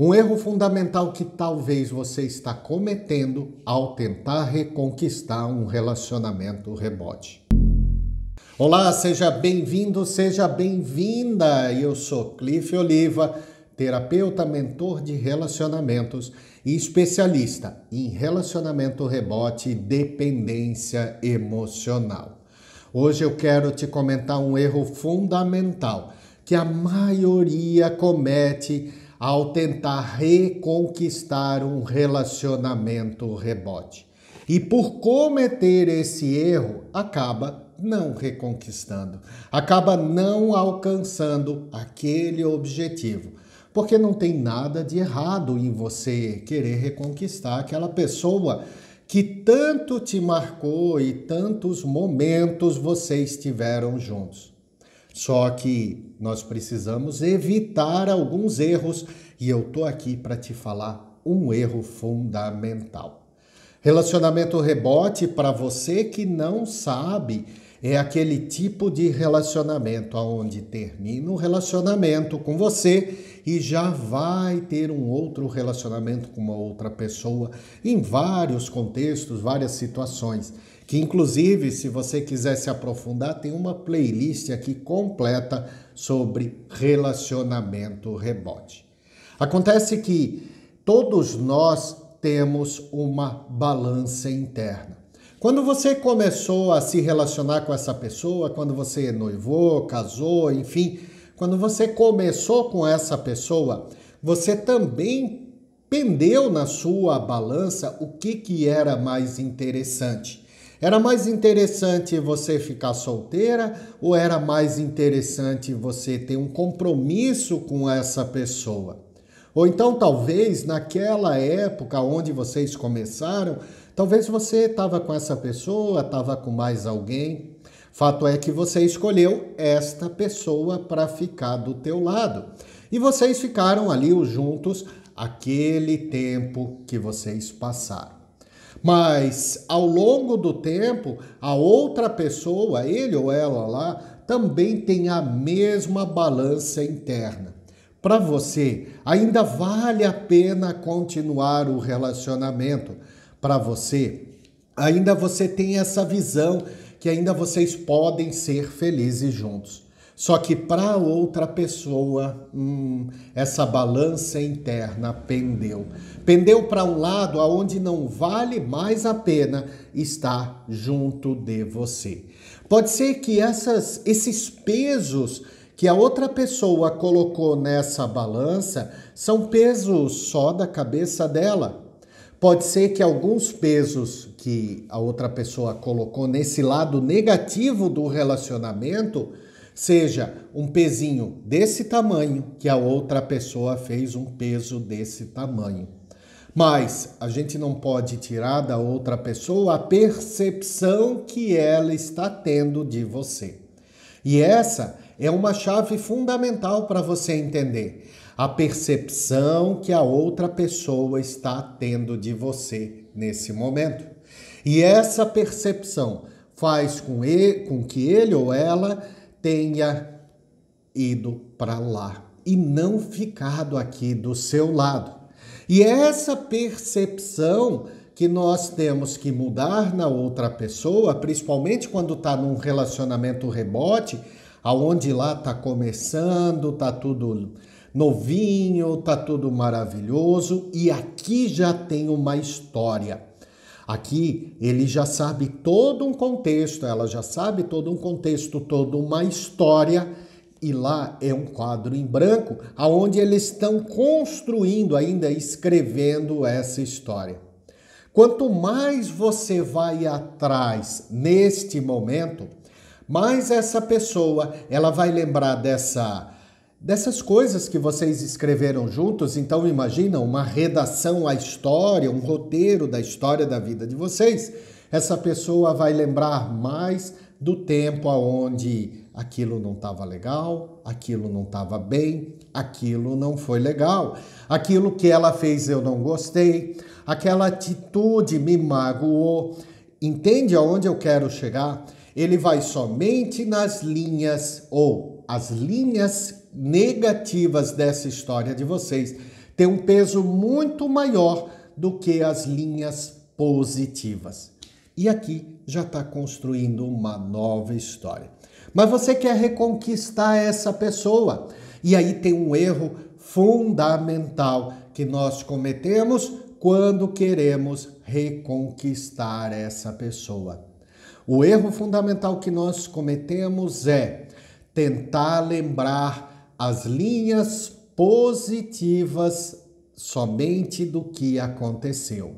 Um erro fundamental que talvez você está cometendo ao tentar reconquistar um relacionamento rebote. Olá, seja bem-vindo, seja bem-vinda. Eu sou Cliff Oliva, terapeuta, mentor de relacionamentos e especialista em relacionamento rebote e dependência emocional. Hoje eu quero te comentar um erro fundamental que a maioria comete ao tentar reconquistar um relacionamento rebote. E por cometer esse erro, acaba não reconquistando, acaba não alcançando aquele objetivo. Porque não tem nada de errado em você querer reconquistar aquela pessoa que tanto te marcou e tantos momentos vocês tiveram juntos. Só que nós precisamos evitar alguns erros e eu tô aqui para te falar um erro fundamental. Relacionamento rebote, para você que não sabe, é aquele tipo de relacionamento onde termina um relacionamento com você e já vai ter um outro relacionamento com uma outra pessoa em vários contextos, várias situações que inclusive, se você quiser se aprofundar, tem uma playlist aqui completa sobre relacionamento rebote. Acontece que todos nós temos uma balança interna. Quando você começou a se relacionar com essa pessoa, quando você noivou, casou, enfim, quando você começou com essa pessoa, você também pendeu na sua balança o que, que era mais interessante. Era mais interessante você ficar solteira ou era mais interessante você ter um compromisso com essa pessoa? Ou então, talvez, naquela época onde vocês começaram, talvez você estava com essa pessoa, estava com mais alguém. Fato é que você escolheu esta pessoa para ficar do teu lado. E vocês ficaram ali juntos aquele tempo que vocês passaram. Mas ao longo do tempo, a outra pessoa, ele ou ela lá, também tem a mesma balança interna. Para você, ainda vale a pena continuar o relacionamento. Para você, ainda você tem essa visão que ainda vocês podem ser felizes juntos. Só que para outra pessoa, hum, essa balança interna pendeu. Pendeu para um lado aonde não vale mais a pena estar junto de você. Pode ser que essas, esses pesos que a outra pessoa colocou nessa balança são pesos só da cabeça dela. Pode ser que alguns pesos que a outra pessoa colocou nesse lado negativo do relacionamento seja um pezinho desse tamanho que a outra pessoa fez um peso desse tamanho. Mas a gente não pode tirar da outra pessoa a percepção que ela está tendo de você. E essa é uma chave fundamental para você entender a percepção que a outra pessoa está tendo de você nesse momento. E essa percepção faz com, ele, com que ele ou ela tenha ido para lá e não ficado aqui do seu lado. E é essa percepção que nós temos que mudar na outra pessoa, principalmente quando está num relacionamento rebote, aonde lá está começando, está tudo novinho, está tudo maravilhoso e aqui já tem uma história. Aqui ele já sabe todo um contexto, ela já sabe todo um contexto, toda uma história, e lá é um quadro em branco, aonde eles estão construindo ainda, escrevendo essa história. Quanto mais você vai atrás neste momento, mais essa pessoa ela vai lembrar dessa dessas coisas que vocês escreveram juntos, então imagina uma redação à história, um roteiro da história da vida de vocês. Essa pessoa vai lembrar mais do tempo aonde aquilo não estava legal, aquilo não estava bem, aquilo não foi legal, aquilo que ela fez eu não gostei, aquela atitude me magoou. Entende aonde eu quero chegar? Ele vai somente nas linhas ou as linhas negativas dessa história de vocês tem um peso muito maior do que as linhas positivas. E aqui já está construindo uma nova história. Mas você quer reconquistar essa pessoa. E aí tem um erro fundamental que nós cometemos quando queremos reconquistar essa pessoa. O erro fundamental que nós cometemos é tentar lembrar as linhas positivas somente do que aconteceu.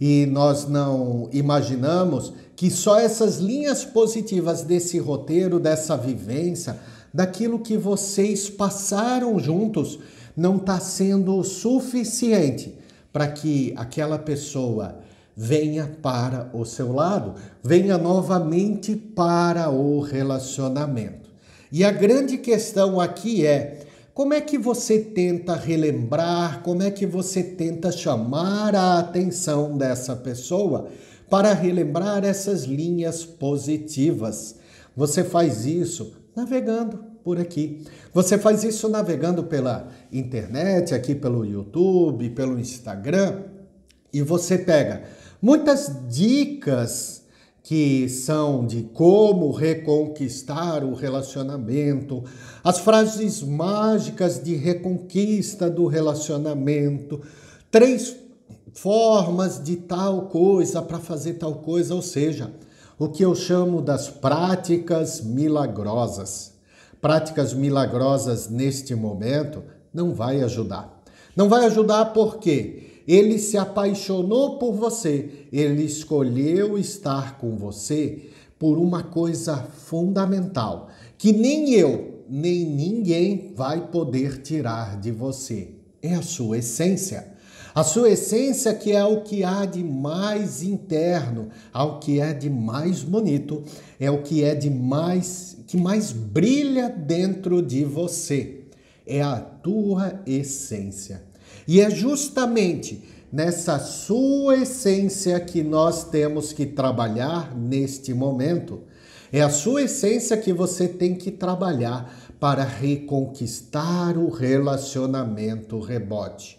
E nós não imaginamos que só essas linhas positivas desse roteiro, dessa vivência, daquilo que vocês passaram juntos, não está sendo suficiente para que aquela pessoa venha para o seu lado, venha novamente para o relacionamento. E a grande questão aqui é: como é que você tenta relembrar, como é que você tenta chamar a atenção dessa pessoa para relembrar essas linhas positivas? Você faz isso navegando por aqui. Você faz isso navegando pela internet, aqui pelo YouTube, pelo Instagram, e você pega muitas dicas que são de como reconquistar o relacionamento, as frases mágicas de reconquista do relacionamento, três formas de tal coisa para fazer tal coisa, ou seja, o que eu chamo das práticas milagrosas. Práticas milagrosas neste momento não vai ajudar. Não vai ajudar porque ele se apaixonou por você, ele escolheu estar com você por uma coisa fundamental que nem eu, nem ninguém vai poder tirar de você. É a sua essência. A sua essência, que é o que há de mais interno, ao que é de mais bonito, é o que é de mais que mais brilha dentro de você. É a tua essência. E é justamente nessa sua essência que nós temos que trabalhar neste momento. É a sua essência que você tem que trabalhar para reconquistar o relacionamento rebote.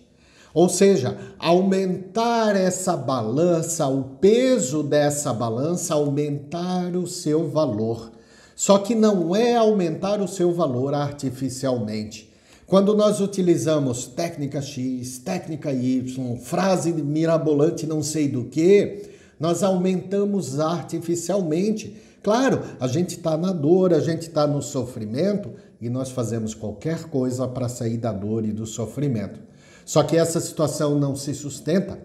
Ou seja, aumentar essa balança, o peso dessa balança, aumentar o seu valor. Só que não é aumentar o seu valor artificialmente. Quando nós utilizamos técnica X, técnica Y, frase mirabolante não sei do que, nós aumentamos artificialmente. Claro, a gente está na dor, a gente está no sofrimento e nós fazemos qualquer coisa para sair da dor e do sofrimento. Só que essa situação não se sustenta.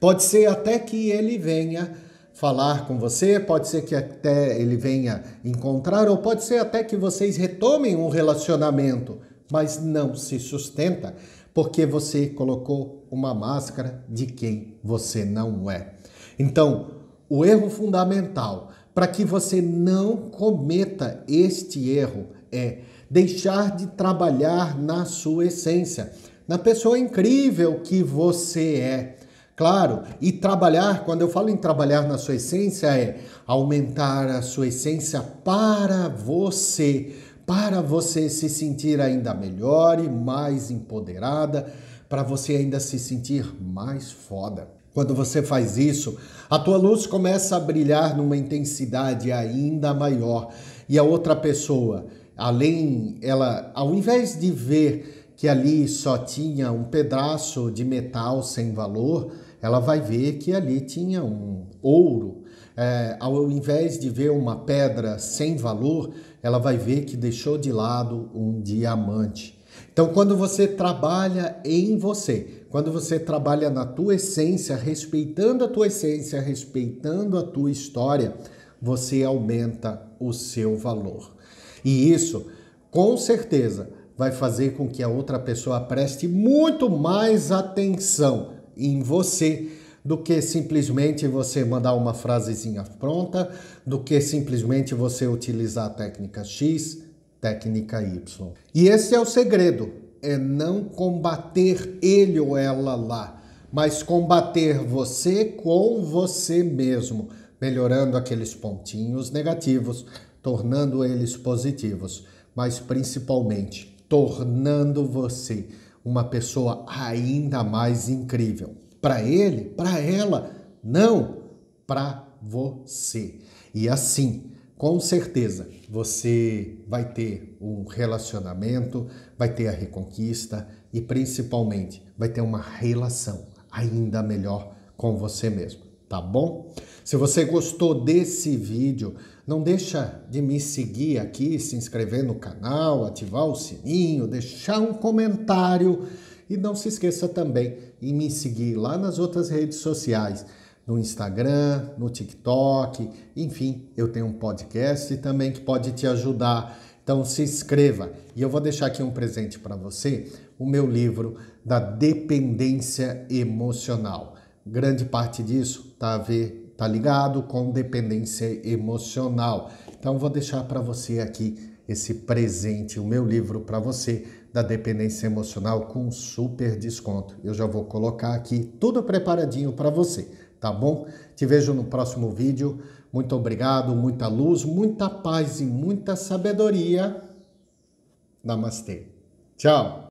Pode ser até que ele venha falar com você, pode ser que até ele venha encontrar, ou pode ser até que vocês retomem um relacionamento, mas não se sustenta porque você colocou uma máscara de quem você não é. Então, o erro fundamental para que você não cometa este erro é deixar de trabalhar na sua essência na pessoa incrível que você é. Claro, e trabalhar, quando eu falo em trabalhar na sua essência, é aumentar a sua essência para você, para você se sentir ainda melhor e mais empoderada, para você ainda se sentir mais foda. Quando você faz isso, a tua luz começa a brilhar numa intensidade ainda maior e a outra pessoa, além ela, ao invés de ver que ali só tinha um pedaço de metal sem valor, ela vai ver que ali tinha um ouro. É, ao invés de ver uma pedra sem valor, ela vai ver que deixou de lado um diamante. Então, quando você trabalha em você, quando você trabalha na tua essência, respeitando a tua essência, respeitando a tua história, você aumenta o seu valor. E isso, com certeza, vai fazer com que a outra pessoa preste muito mais atenção em você do que simplesmente você mandar uma frasezinha pronta, do que simplesmente você utilizar a técnica X, técnica Y. E esse é o segredo, é não combater ele ou ela lá, mas combater você com você mesmo, melhorando aqueles pontinhos negativos, tornando eles positivos, mas principalmente tornando você uma pessoa ainda mais incrível. Para ele, para ela, não, para você. E assim, com certeza, você vai ter um relacionamento, vai ter a reconquista e principalmente vai ter uma relação ainda melhor com você mesmo, tá bom? Se você gostou desse vídeo, não deixa de me seguir aqui, se inscrever no canal, ativar o sininho, deixar um comentário e não se esqueça também em me seguir lá nas outras redes sociais, no Instagram, no TikTok, enfim, eu tenho um podcast também que pode te ajudar. Então se inscreva e eu vou deixar aqui um presente para você, o meu livro da dependência emocional. Grande parte disso tá a ver tá ligado com dependência emocional. Então vou deixar para você aqui esse presente, o meu livro para você da dependência emocional com super desconto. Eu já vou colocar aqui tudo preparadinho para você, tá bom? Te vejo no próximo vídeo. Muito obrigado, muita luz, muita paz e muita sabedoria. Namastê. Tchau.